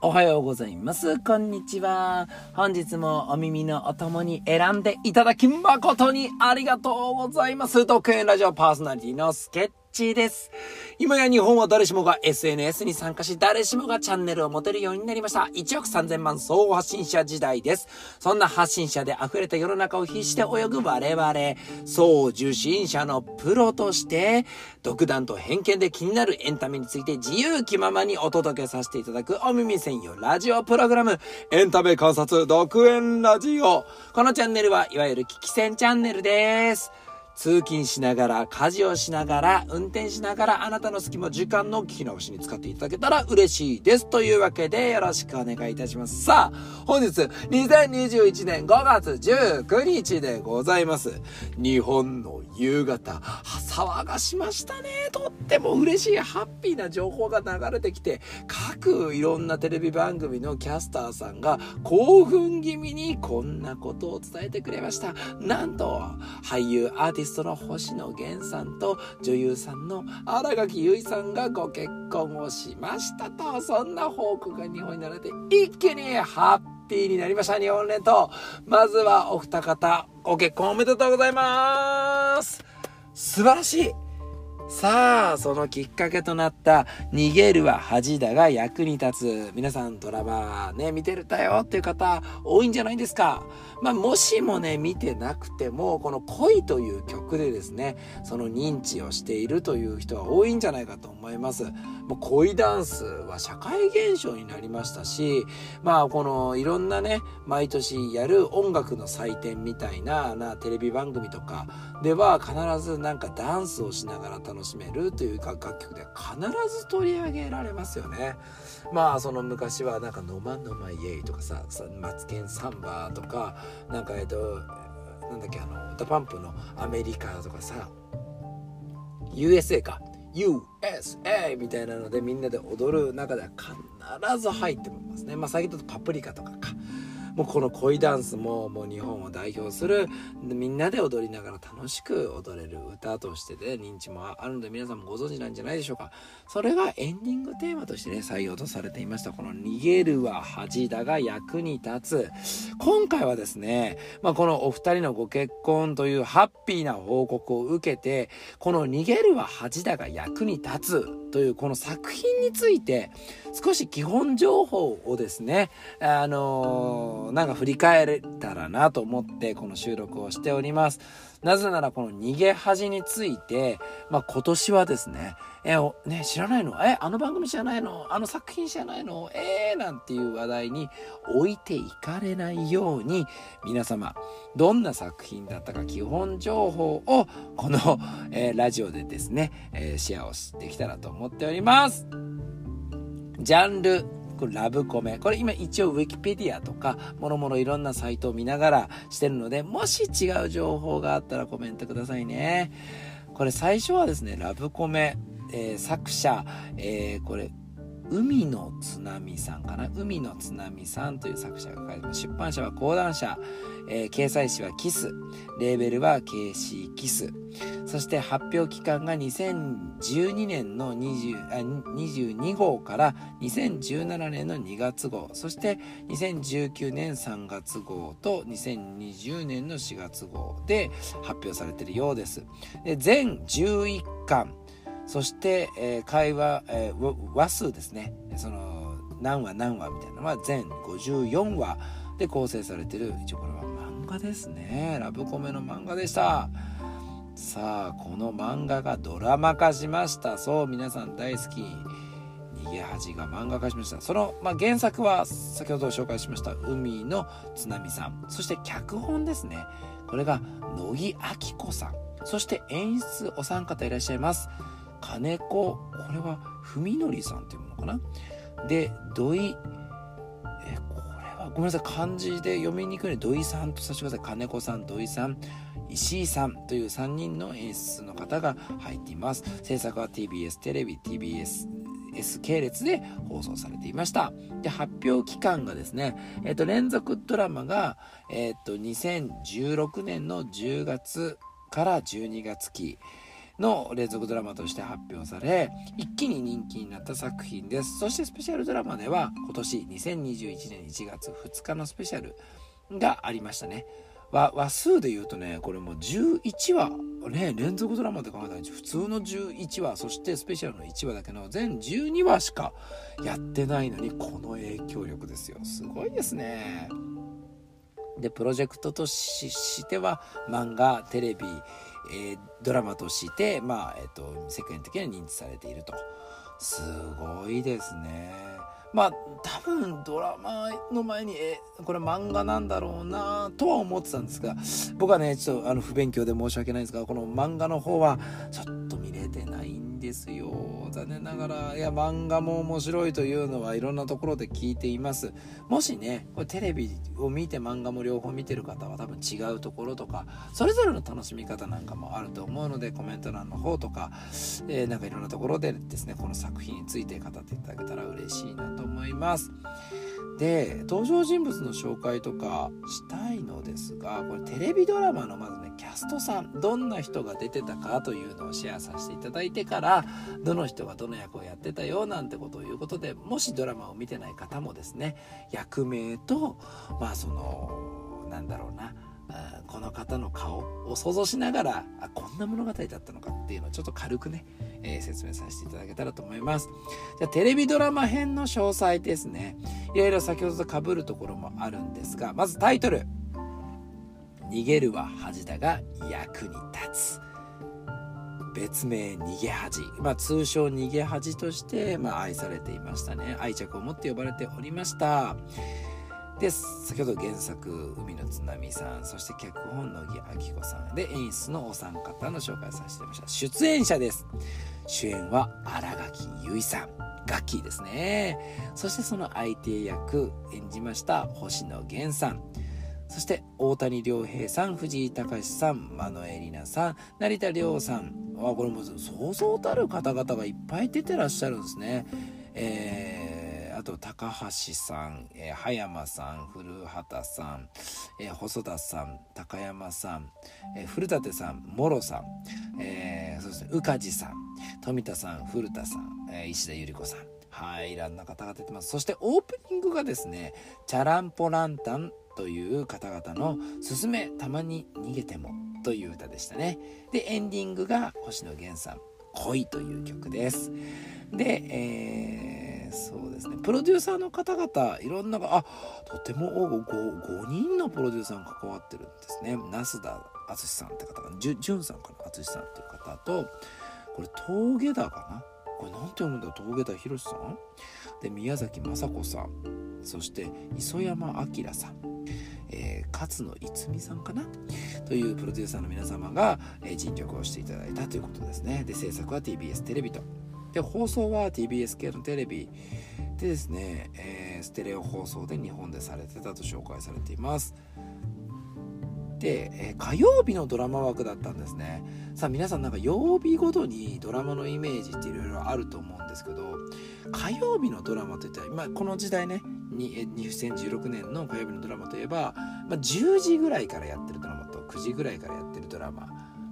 おはようございます。こんにちは。本日もお耳のお供に選んでいただき誠にありがとうございます。特演ラジオパーソナリティのスケッチです。今や日本は誰しもが SNS に参加し、誰しもがチャンネルを持てるようになりました。1億3000万総発信者時代です。そんな発信者で溢れた世の中を必死で泳ぐ我々、総受信者のプロとして、独断と偏見で気になるエンタメについて自由気ままにお届けさせていただくお耳専用ラジオプログラム、エンタメ観察独演ラジオ。このチャンネルはいわゆる聞き戦チャンネルです。通勤しながら、家事をしながら、運転しながら、あなたの隙間時間の聞き直しに使っていただけたら嬉しいです。というわけで、よろしくお願いいたします。さあ、本日、2021年5月19日でございます。日本の夕方、騒がしましたね。とっても嬉しい、ハッピーな情報が流れてきて、各いろんなテレビ番組のキャスターさんが興奮気味にこんなことを伝えてくれました。なんと、俳優、アーティストストの星野源さんと女優さんの新垣結衣さんがご結婚をしましたと、そんな報告が日本になれて一気にハッピーになりました、日本列島。まずはお二方、ご結婚おめでとうございます素晴らしいさあ、そのきっかけとなった、逃げるは恥だが役に立つ。皆さんドラマね、見てるだよっていう方多いんじゃないですか。まあ、もしもね、見てなくても、この恋という曲でですね、その認知をしているという人は多いんじゃないかと思います。もう恋ダンスは社会現象になりましたし、まあ、このいろんなね、毎年やる音楽の祭典みたいな、な、テレビ番組とかでは必ずなんかダンスをしながら楽しめるというか楽曲で必ず取り上げられますよね。まあその昔はなんか「ノマノマイエイ」とかさ「マツケンサンバ」とかなんかえっとなんだっけあの DA PUMPの「アメリカ」とかさ USA か USA みたいなのでみんなで踊る中では必ず入ってますね。まあ最近だとパプリカとかか。もうこの恋ダンスももう日本を代表するみんなで踊りながら楽しく踊れる歌としてで、ね、認知もあるので皆さんもご存知なんじゃないでしょうか。それがエンディングテーマとしてね採用とされていましたこの「逃げるは恥だが役に立つ」今回はですね、まあ、このお二人のご結婚というハッピーな報告を受けてこの「逃げるは恥だが役に立つ」というこの作品について少し基本情報をですねあのーなんか振り返れたらなと思ってこの収録をしております。なぜならこの逃げ恥について、まあ、今年はですね、え、ね、知らないの？え、あの番組知らないの？あの作品知らないの？えー、なんていう話題に置いていかれないように、皆様、どんな作品だったか基本情報を、この、えー、ラジオでですね、えー、シェアをできたらと思っております。ジャンル、これラブコメ。これ今一応ウィキペディアとか、もろもろいろんなサイトを見ながらしてるので、もし違う情報があったらコメントくださいね。これ最初はですね、ラブコメ、えー、作者、えー、これ、海の津波さんかな？海の津波さんという作者が書いてます。出版社は講談社、えー、掲載誌はキス、レーベルは KC キス。そして発表期間が2012年の20あ22号から2017年の2月号、そして2019年3月号と2020年の4月号で発表されているようです。で全11巻、そして、えー、会話、えー、話数ですね。その何話何話みたいな。のは全54話で構成されてる。一応これは漫画ですね。ラブコメの漫画でした。さあこの漫画がドラマ化しました。そう皆さん大好き。逃げ恥が漫画化しました。その、まあ、原作は先ほど紹介しました。海の津波さん。そして脚本ですね。これが乃木明子さん。そして演出お三方いらっしゃいます。金子これは文則さんっていうものかな？で土井えこれはごめんなさい漢字で読みにくいので土井さんとさせてください。金子さん土井さん石井さんという3人の演出の方が入っています。制作は TBS テレビ TBS S 系列で放送されていました。で発表期間がですね、えっと、連続ドラマが、えっと、2016年の10月から12月期の連続ドラマとして発表され一気に人気になった作品です。そしてスペシャルドラマでは今年2021年1月2日のスペシャルがありましたね。話数で言うとねこれもう11話ね連続ドラマで考えたら普通の11話そしてスペシャルの1話だけの全12話しかやってないのにこの影響力ですよ。すごいですね。でプロジェクトとしては漫画テレビ、えー、ドラマとして、まあえーと、世間的には認知されていると。すごいですね。まあ多分ドラマの前にえこれ漫画なんだろうなとは思ってたんですが僕はねちょっとあの不勉強で申し訳ないんですがこの漫画の方はちょっと見れてないんですよ。残念ながらいや漫画も面白いというのはいろんなところで聞いています。もしねこれテレビを見て漫画も両方見てる方は多分違うところとかそれぞれの楽しみ方なんかもあると思うのでコメント欄の方とか、えー、なんかいろんなところでですねこの作品について語っていただけたら嬉しいなと思います。で登場人物の紹介とかしたいのですがこれテレビドラマのまずねキャストさんどんな人が出てたかというのをシェアさせていただいてからどの人がどの役をやってたよなんてことを言うことでもしドラマを見てない方もですね役名とまあそのなんだろうなこの方の顔を想像しながらあこんな物語だったのかっていうのをちょっと軽くね、えー、説明させていただけたらと思います。じゃテレビドラマ編の詳細ですね。いろいろ先ほどと被るところもあるんですがまずタイトル「逃げるは恥だが役に立つ」別名逃げ恥、まあ、通称逃げ恥として、まあ、愛されていましたね。愛着を持って呼ばれておりました。で先ほど原作海の津波さんそして脚本野木明子さん。で演出のお三方の紹介させていただきました。出演者です。主演は新垣結衣さん。ガッキーですね。そしてその相手役演じました星野源さん。そして大谷亮平さん藤井隆さんマノエリナさん。成田凌さん。あこれもそうそうたる方々がいっぱい出てらっしゃるんですね。えーあと高橋さん、えー、葉山さん古畑さん、えー、細田さん高山さん、えー、古舘さん諸さん、えー、そして宇梶さん富田さん古田さん、えー、石田ゆり子さんはい、いろんな方が出てます。そしてオープニングがですね、チャランポランタンという方々の「すすめたまに逃げても」という歌でしたね。で、エンディングが星野源さん「恋」という曲です。で、えーそうですね。プロデューサーの方々いろんなあとても 5, 5人のプロデューサーが関わってるんですね。那須田淳さんって方がじゅじゅんさんかな淳さんっていう方とこれ峠田かな。これ何て読むんだ峠田博さん？で宮崎雅子さん。そして磯山明さん。えー、勝野いつみさんかな？というプロデューサーの皆様が、えー、尽力をしていただいたということですね。で、制作は TBS テレビと。で放送は TBS 系のテレビでですね、えー、ステレオ放送で日本でされてたと紹介されています。で、えー、火曜日のドラマ枠だったんですね。さあ皆さんなんか曜日ごとにドラマのイメージっていろいろあると思うんですけど火曜日のドラマといったら今この時代ね2016年の火曜日のドラマといえば、まあ、10時ぐらいからやってるドラマと9時ぐらいからやってるドラマ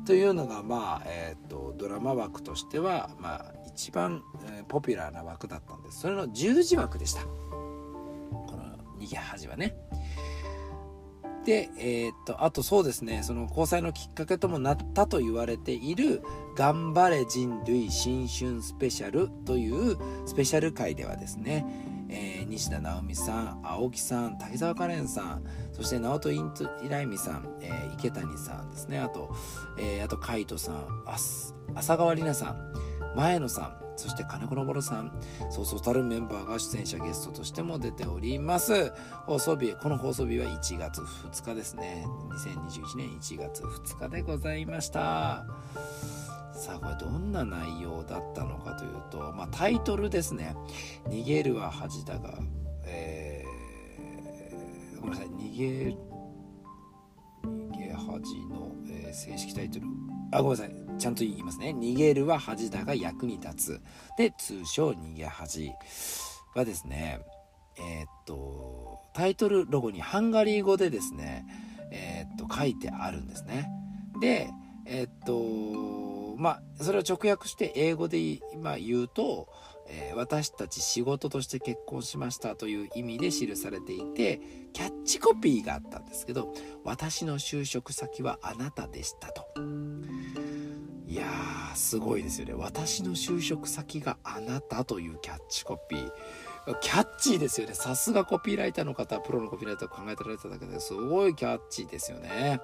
というのがまあ、えーと、ドラマ枠としては、まあ、一番、えー、ポピュラーな枠だったんです。それの十字枠でした。この逃げ恥はね。でえー、っとあとそうですね。その交際のきっかけともなったと言われている「頑張れ人類新春スペシャル」というスペシャル回ではですねえー、西田直美さん青木さん滝沢カレンさんそして直人イントイライミさん、えー、池谷さんですね。あと、えー、あと海斗さん浅川里奈さん。前野さんそして金子昇さんそうそうたるメンバーが出演者ゲストとしても出ております。放送日この放送日は1月2日ですね。2021年1月2日でございました。さあこれどんな内容だったのかというと、まあ、タイトルですね「逃げるは恥だが」えー、ごめんなさい。逃げ逃げ恥の、えー、正式タイトル。あごめんなさい。ちゃんと言いますね「逃げるは恥だが役に立つ」で通称「逃げ恥」はですねえー、っとタイトルロゴにハンガリー語でですねえー、っと書いてあるんですね。でえー、っとまあそれを直訳して英語で今言うと、えー、私たち仕事として結婚しましたという意味で記されていてキャッチコピーがあったんですけど私の就職先はあなたでしたと。いやーすごいですよね。私の就職先があなたというキャッチコピー。キャッチーですよね。さすがコピーライターの方プロのコピーライターを考えてられただけですごいキャッチーですよね。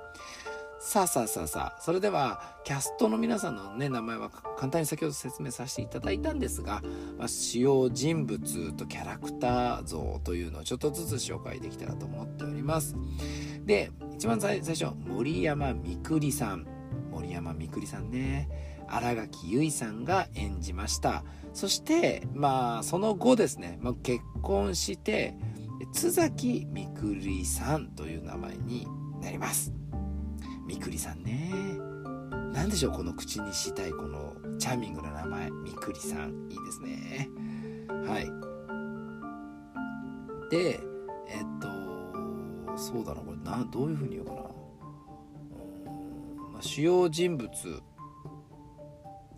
さあさあさあ。さあ、それでは、キャストの皆さんのね、名前は簡単に先ほど説明させていただいたんですが、まあ、主要人物とキャラクター像というのをちょっとずつ紹介できたらと思っております。で、一番最初、森山みくりさん。森山みくりさんね。新垣結衣さんが演じました。そして、まあ、その後ですね、まあ、結婚して、津崎みくりさんという名前になります。みくりさんね何でしょうこの口にしたいこのチャーミングな名前みくりさんいいですねはいでえっとそうだなこれなどういうふうに言うかな、主要人物。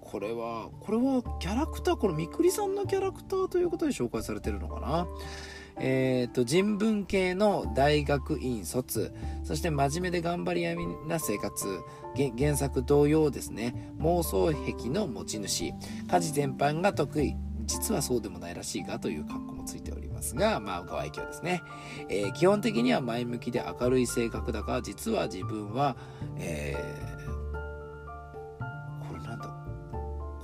これはこれはキャラクターこのみくりさんのキャラクターということで紹介されてるのかな？えーと、人文系の大学院卒。そして真面目で頑張り屋な生活。原作同様ですね。妄想癖の持ち主。家事全般が得意。実はそうでもないらしいがという格好もついておりますがまあご愛嬌ですね、えー、基本的には前向きで明るい性格だが実は自分は、えー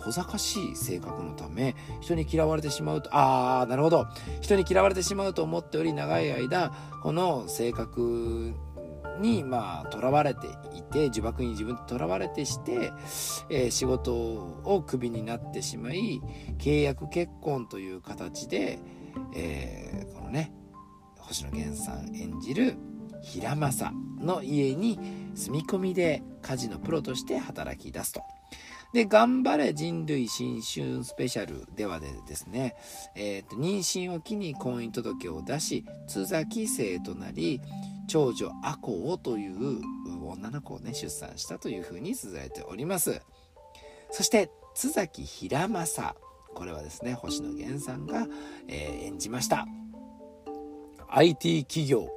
小賢しい性格のため人に嫌われてしまうとああなるほど人に嫌われてしまうと思っており長い間この性格にまあ囚われていて呪縛に自分で囚われてして、えー、仕事をクビになってしまい契約結婚という形で、えー、このね星野源さん演じる平正の家に住み込みで家事のプロとして働き出すと。で、頑張れ人類新春スペシャルではでですね、えーと、妊娠を機に婚姻届を出し、津崎生となり、長女アコオという女の子をね、出産したというふうに綴られております。そして、津崎平正。これはですね、星野源さんが、えー、演じました。IT 企業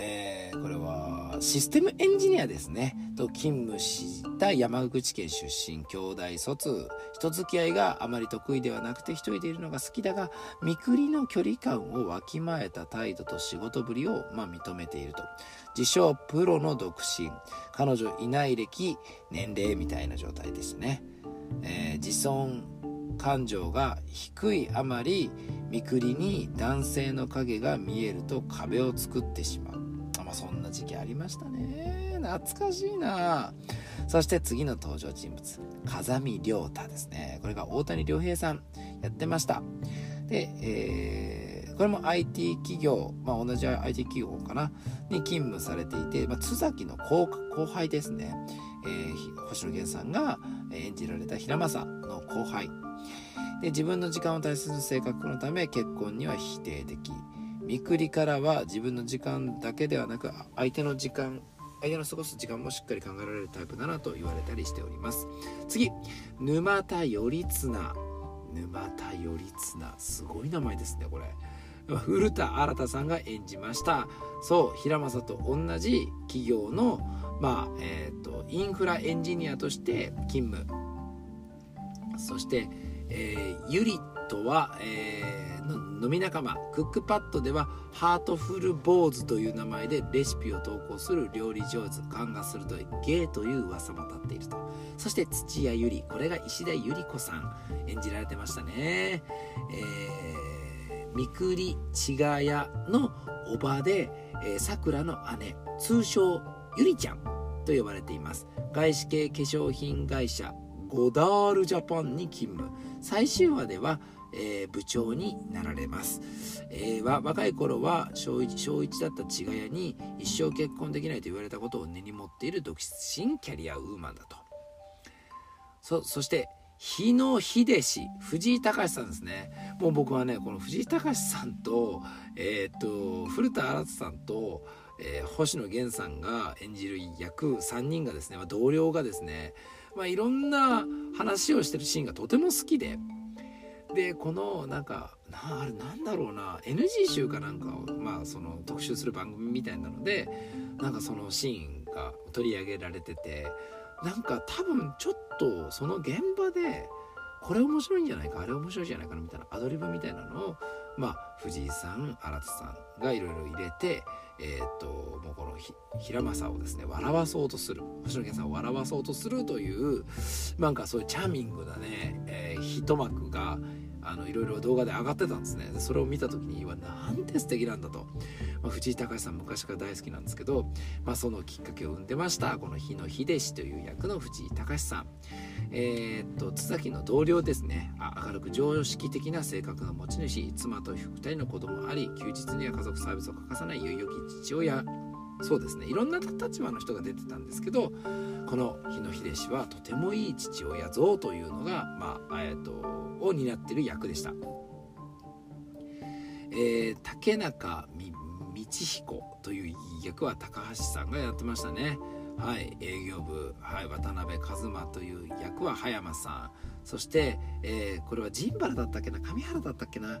えー、これはシステムエンジニアですね。と勤務した山口県出身兄弟卒人付き合いがあまり得意ではなくて一人でいるのが好きだが見くりの距離感をわきまえた態度と仕事ぶりを、まあ、認めていると。自称プロの独身。彼女いない歴年齢みたいな状態でしたね、えー、自尊感情が低いあまり見くりに男性の影が見えると壁を作ってしまう。まそんな時期ありましたね。懐かしいな。そして次の登場人物風見亮太ですね。これが大谷亮平さんやってました。で、えー、これも IT 企業、まあ、同じ IT 企業かな？に勤務されていて、まあ、津崎の後輩ですね、えー、星野源さんが演じられた平正の後輩。で自分の時間を大切にする性格のため結婚には否定的。見くりからは自分の時間だけではなく相手の時間相手の過ごす時間もしっかり考えられるタイプだなと言われたりしております。次沼田頼綱。沼田頼綱。すごい名前ですねこれ。古田新太さんが演じました。そう平正と同じ企業のまあえっ、ー、とインフラエンジニアとして勤務。そして、えー、ゆりとは、えー、飲み仲間クックパッドではハートフルボーズという名前でレシピを投稿する料理上手勘が鋭いゲイという噂も立っていると。そして土屋ゆりこれが石田ゆり子さん。演じられてましたね。えー、みくりちがやのおばでさくらの姉通称ゆりちゃんと呼ばれています。外資系化粧品会社ゴダールジャパンに勤務。最終話ではえー、部長になられます、えー、若い頃は小 1, 小1だった千賀屋に一生結婚できないと言われたことを根に持っている独身キャリアウーマンだと。そそして日野秀氏藤井隆さんですね。もう僕はねこの藤井隆さんと,、えー、っと古田新さんと、えー、星野源さんが演じる役3人がですね、ま、同僚がですねまあ、いろんな話をしてるシーンがとても好きで。でこのなんかなあれなんだろうな NG 集かなんかを、まあ、その特集する番組みたいなのでなんかそのシーンが取り上げられててなんか多分ちょっとその現場でこれ面白いんじゃないかあれ面白いじゃないかなみたいなアドリブみたいなのをまあ藤井さん新津さんがいろいろ入れてえっ、ともうこの平正をですね笑わそうとする。星野源さんを笑わそうとするというなんかそういうチャーミングなね、えー、一幕があのいろいろ動画で上がってたんですね。でそれを見た時にはなんて素敵なんだと、まあ、藤井隆さん昔から大好きなんですけど、まあ、そのきっかけを生んでました。この日野秀氏という役の藤井隆さん。えー、っと津崎の同僚ですね。明るく常識的な性格の持ち主。妻と2人の子供あり休日には家族サービスを欠かさない有よき父親そうですね。いろんな立場の人が出てたんですけどこの日野秀氏はとてもいい父親像というのが、まあえーと、を担ってる役でした。えー、竹中道彦という役は高橋さんがやってましたね。はい、営業部、はい、渡辺一馬という役は葉山さん。そして、えー、これは陣原だったっけな？上原だったっけな？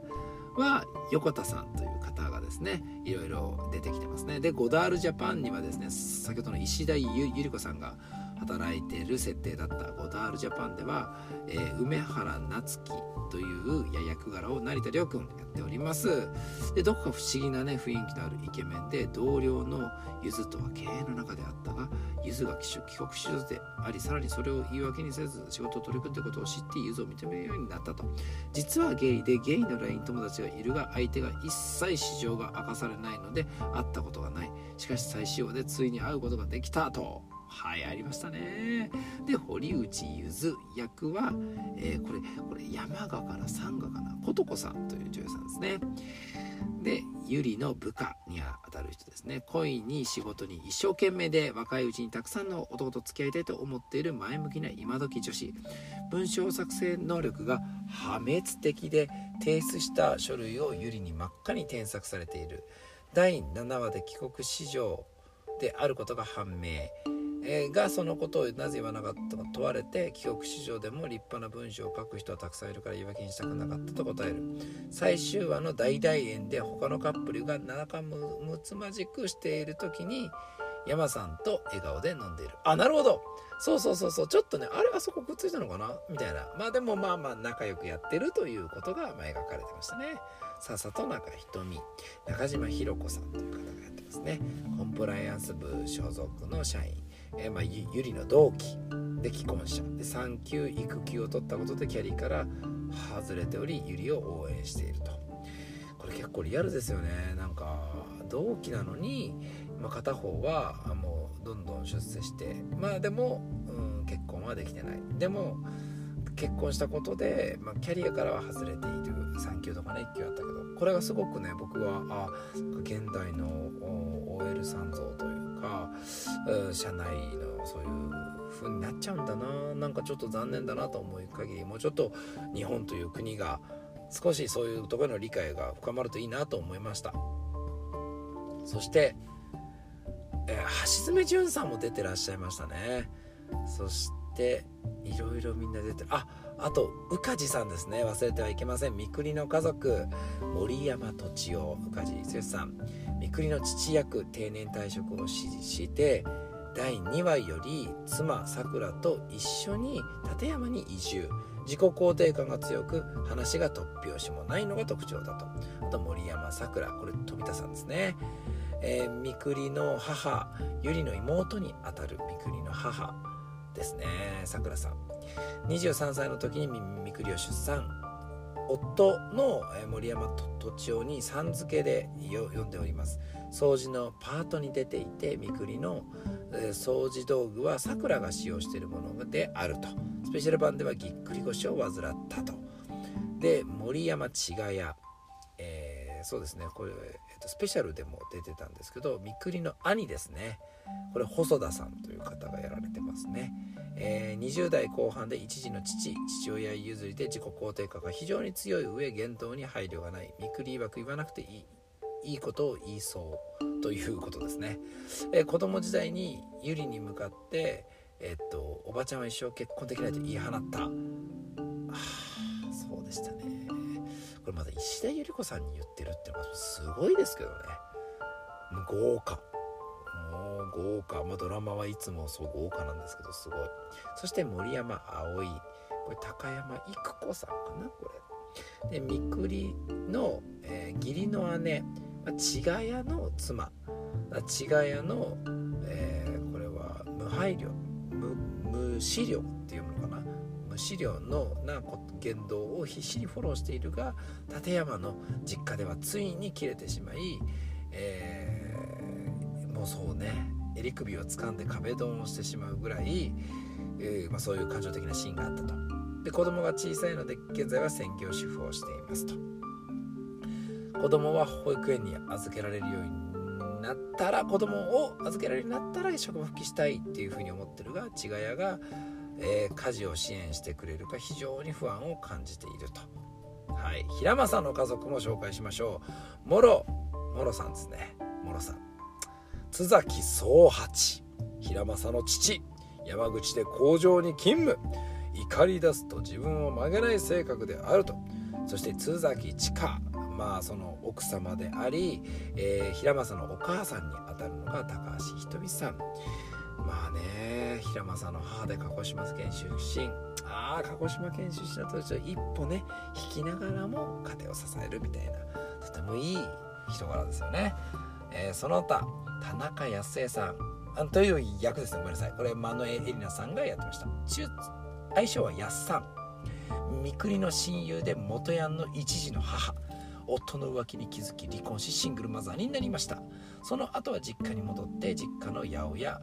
は横田さんという方がですねいろいろ出てきてますね。でゴダールジャパンにはですね先ほどの石田ゆゆり子さんが働いている設定だったゴダールジャパンでは、えー、梅原夏樹という役柄を成田凌君やっております。でどこか不思議なね雰囲気のあるイケメンで同僚のゆずとは経営の中であったがゆずが帰国手術でありさらにそれを言い訳にせず仕事を取り組んでいることを知ってゆずを認めるようになったと。実はゲイでゲイの LINE 友達がいるが相手が一切市場が明かされないので会ったことがない。しかし最終話でついに会うことができたと。はいありましたね。で堀内ゆず役は、えー、これこれ山賀から山賀かな。琴子さんという女優さんですね。でゆりの部下にあたる人ですね。恋に仕事に一生懸命で若いうちにたくさんの男と付き合いたいと思っている前向きな今時女子。文章作成能力が破滅的で提出した書類をゆりに真っ赤に添削されている。第7話で帰国子女であることが判明、がそのことをなぜ言わなかったか問われて帰国子女でも立派な文章を書く人はたくさんいるから言い訳にしたくなかったと答える。最終話の大々園で他のカップルが仲むつまじくしている時に山さんと笑顔で飲んでいる。あなるほど。そうそうそうそう。ちょっとねあれはそこくっついたのかな？みたいな。まあでもまあまあ仲良くやってるということが描かれてましたね。笹と中瞳。中島ひろ子さんという方がやってますね。コンプライアンス部所属の社員。えー、まあ、ゆりの同期で既婚者で産休育休を取ったことでキャリーから外れておりゆりを応援していると。これ結構リアルですよね。なんか同期なのに、まあ、片方はもうどんどん出世してまあでも、うん、結婚はできてない。でも結婚したことで、まあ、キャリアからは外れている。産休とかね一休あったけど。これがすごくね僕はあ現代の OL 三像というか社内のそういう風になっちゃうんだななんかちょっと残念だなと思う限りもうちょっと日本という国が少しそういうところの理解が深まるといいなと思いました。そして、えー、橋爪淳さんも出てらっしゃいましたね。そしていろいろみんな出てる。ああと宇梶さんですね。忘れてはいけません。三国の家族森山土夫宇梶剛さん。三国の父役定年退職を指示して第2話より妻さくらと一緒に立山に移住。自己肯定感が強く話が突拍子もないのが特徴だと。あと森山さくらこれ富田さんですね。えー、三国の母由里の妹にあたる三国の母ですね。さくらさん23歳の時にみくりを出産。夫の森山とちおにさん付けで読んでおります。掃除のパートに出ていてみくりの掃除道具はさくらが使用しているものであると。スペシャル版ではぎっくり腰を患ったと。で森山千賀屋、えー、そうですね。これ、スペシャルでも出てたんですけどみくりの兄ですね。これ細田さんという方がやられてますね、えー、20代後半で一児の父父親譲りで自己肯定感が非常に強い上言動に配慮がない。みくり曰く言わなくていいいいことを言いそうということですね、えー、子供時代にゆりに向かって、えっとおばちゃんは一生結婚できないと言い放った。あそうでしたね。これまだ石田ゆり子さんに言ってるってのがすごいですけどね。豪華。もう豪華、まあ、ドラマはいつもそう豪華なんですけどすごい。そして森山葵。これ高山育子さんかなこれ。で三栗の、えー、義理の姉、まあ、千賀屋の妻。千賀屋の、えー、これは無配慮。無無資料っていうのかな。資料のな言動を必死にフォローしているが立山の実家ではついに切れてしまい、えー、もうそうね襟首を掴んで壁ドンをしてしまうぐらい、えー、まあ、そういう感情的なシーンがあったと。で子供が小さいので現在は専業主婦をしていますと。子供は保育園に預けられるようになったら子供を預けられるようになったら職場復帰したいっていうふうに思ってるが千賀屋が、えー、家事を支援してくれるか非常に不安を感じていると。はい、平正の家族も紹介しましょう。もろ、もろさんですね。もろさん。津崎宗八。平正の父。山口で工場に勤務。怒り出すと自分を曲げない性格であると。そして津崎千佳。まあその奥様であり、えー、平正のお母さんにあたるのが高橋ひとみさんまあね平正の母で鹿児島県出身。ああ鹿児島県出身だと一歩ね引きながらも家庭を支えるみたいなとてもいい人柄ですよね、えー、その他田中康江さん。という役ですね。ごめんなさい。これマノエエリナさんがやってました。相性はやっさん。三栗の親友で元ヤンの一児の母。夫の浮気に気づき離婚しシングルマザーになりました。その後は実家に戻って実家の八百屋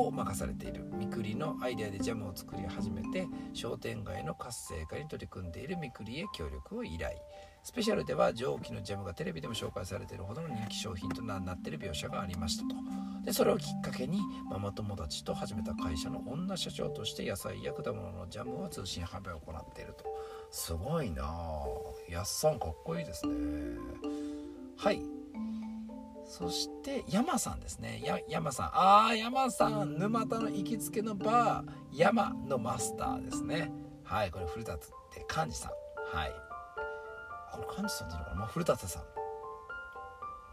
を任されている。みくりのアイデアでジャムを作り始めて商店街の活性化に取り組んでいるみくりへ協力を依頼。スペシャルでは蒸気のジャムがテレビでも紹介されているほどの人気商品となっている描写がありましたと。でそれをきっかけにママ友達と始めた会社の女社長として野菜や果物のジャムを通信販売を行っていると。すごいなやっさんかっこいいですね。はい。そして山さんですね。や山さん。ああ山さん。沼田の行きつけのバー。山のマスターですね。はいこれ古田って幹事さん。はい。これ幹事さんっていうのかな、まあ、古田さん。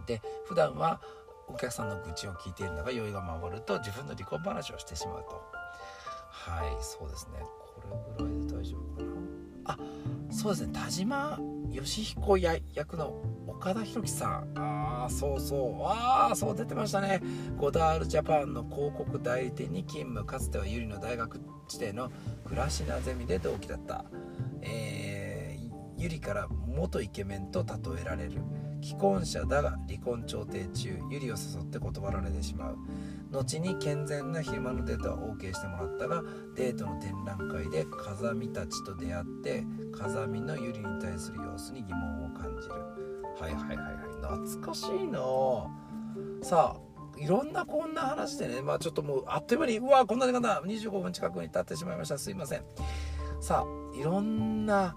で普段はお客さんの愚痴を聞いているのが酔いが回ると自分の離婚話をしてしまうと。はいそうですね。これぐらいで大丈夫かな。あそうですね。田島義彦や役の岡田裕樹さん。ああそうそう。ああそう出てましたね。ゴダールジャパンの広告代理店に勤務。かつてはゆりの大学地点の倉科ゼミで同期だった。えー、ゆりから元イケメンと例えられる。既婚者だが離婚調停中ゆりを誘って断られてしまう。後に健全な昼間のデートは OK してもらったがデートの展覧会で風見たちと出会って風見のゆりに対する様子に疑問を感じる。はいはいはいはい。懐かしいな。さあいろんなこんな話でね。まあちょっともうあっという間にうわこんな時間だ。25分近くに経ってしまいました。すいません。さあいろんな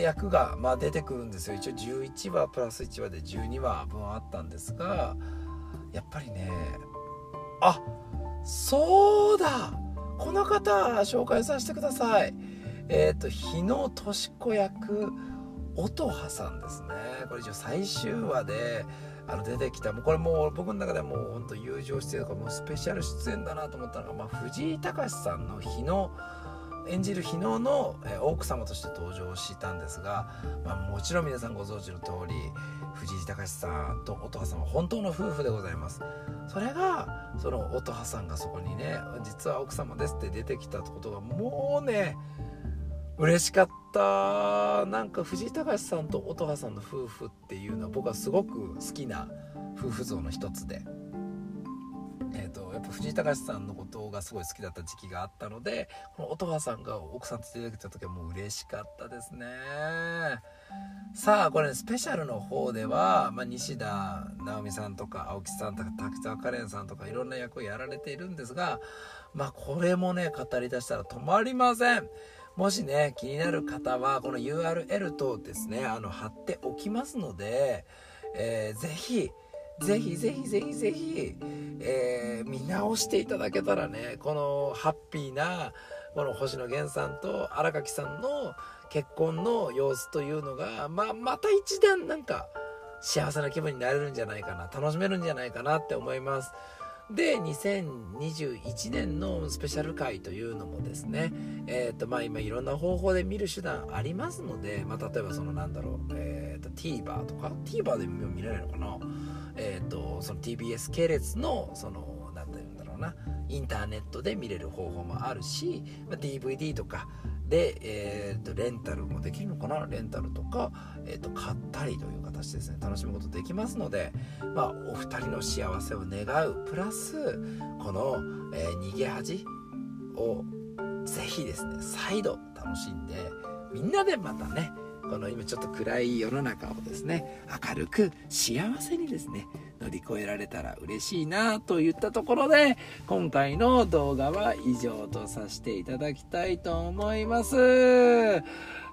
役が、まあ、出てくるんですよ。一応11話プラス1話で12話分あったんですがやっぱりねあそうだ。この方紹介させてください。えっ、ー、と日野敏子役音羽さんですね。これ一応最終話であの出てきた。もうこれもう僕の中でもうほんと友情出演とかもうスペシャル出演だなと思ったのが、まあ、藤井隆さんの日野演じる日野の、え奥様として登場したんですが、まあ、もちろん皆さんご存知の通り藤井隆さんと音羽さんは本当の夫婦でございます。それがその音羽さんがそこにね実は奥様ですって出てきたことがもうね嬉しかった。なんか藤井隆さんと音羽さんの夫婦っていうのは僕はすごく好きな夫婦像の一つで。えーと、やっぱ藤井隆さんのことがすごい好きだった時期があったのでこの音羽さんが奥さんと出てきた時はもう嬉しかったですね。さあこれ、ね、スペシャルの方では、まあ、西田直美さんとか青木さんとか滝沢カレンさんとかいろんな役をやられているんですがまあこれもね語りだしたら止まりません。もしね気になる方はこの URL とですねあの貼っておきますので、えー、ぜひぜひぜひぜひぜひ、えー、見直していただけたらねこのハッピーなこの星野源さんと新垣さんの結婚の様子というのが、まあ、また一段なんか幸せな気分になれるんじゃないかな楽しめるんじゃないかなって思います。で2021年のスペシャル回というのもですねえ、ー、とまあ今いろんな方法で見る手段ありますので、まあ、例えばそのなんだろう、えーと、TVer とか TVer でも見れないのかな？えっ、ー、とその TBS 系列のその何て言うんだろうなインターネットで見れる方法もあるし、まあ、DVD とかで、えーと、レンタルもできるのかな？レンタルとか、えーと、買ったりという形ですね。楽しむことできますので、まあ、お二人の幸せを願う。プラスこの、えー、逃げ恥をぜひですね再度楽しんでみんなでまたねこの今ちょっと暗い世の中をですね明るく幸せにですね乗り越えられたら嬉しいなといったところで今回の動画は以上とさせていただきたいと思います。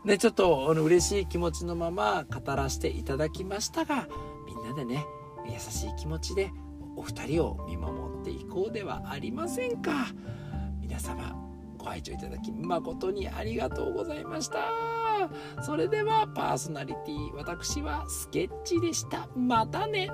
で、ちょっとあの嬉しい気持ちのまま語らせていただきましたがみんなでね優しい気持ちでお二人を見守っていこうではありませんか。皆様ご拝聴いただき誠にありがとうございました。それではパーソナリティ私はスケッチでした。またね。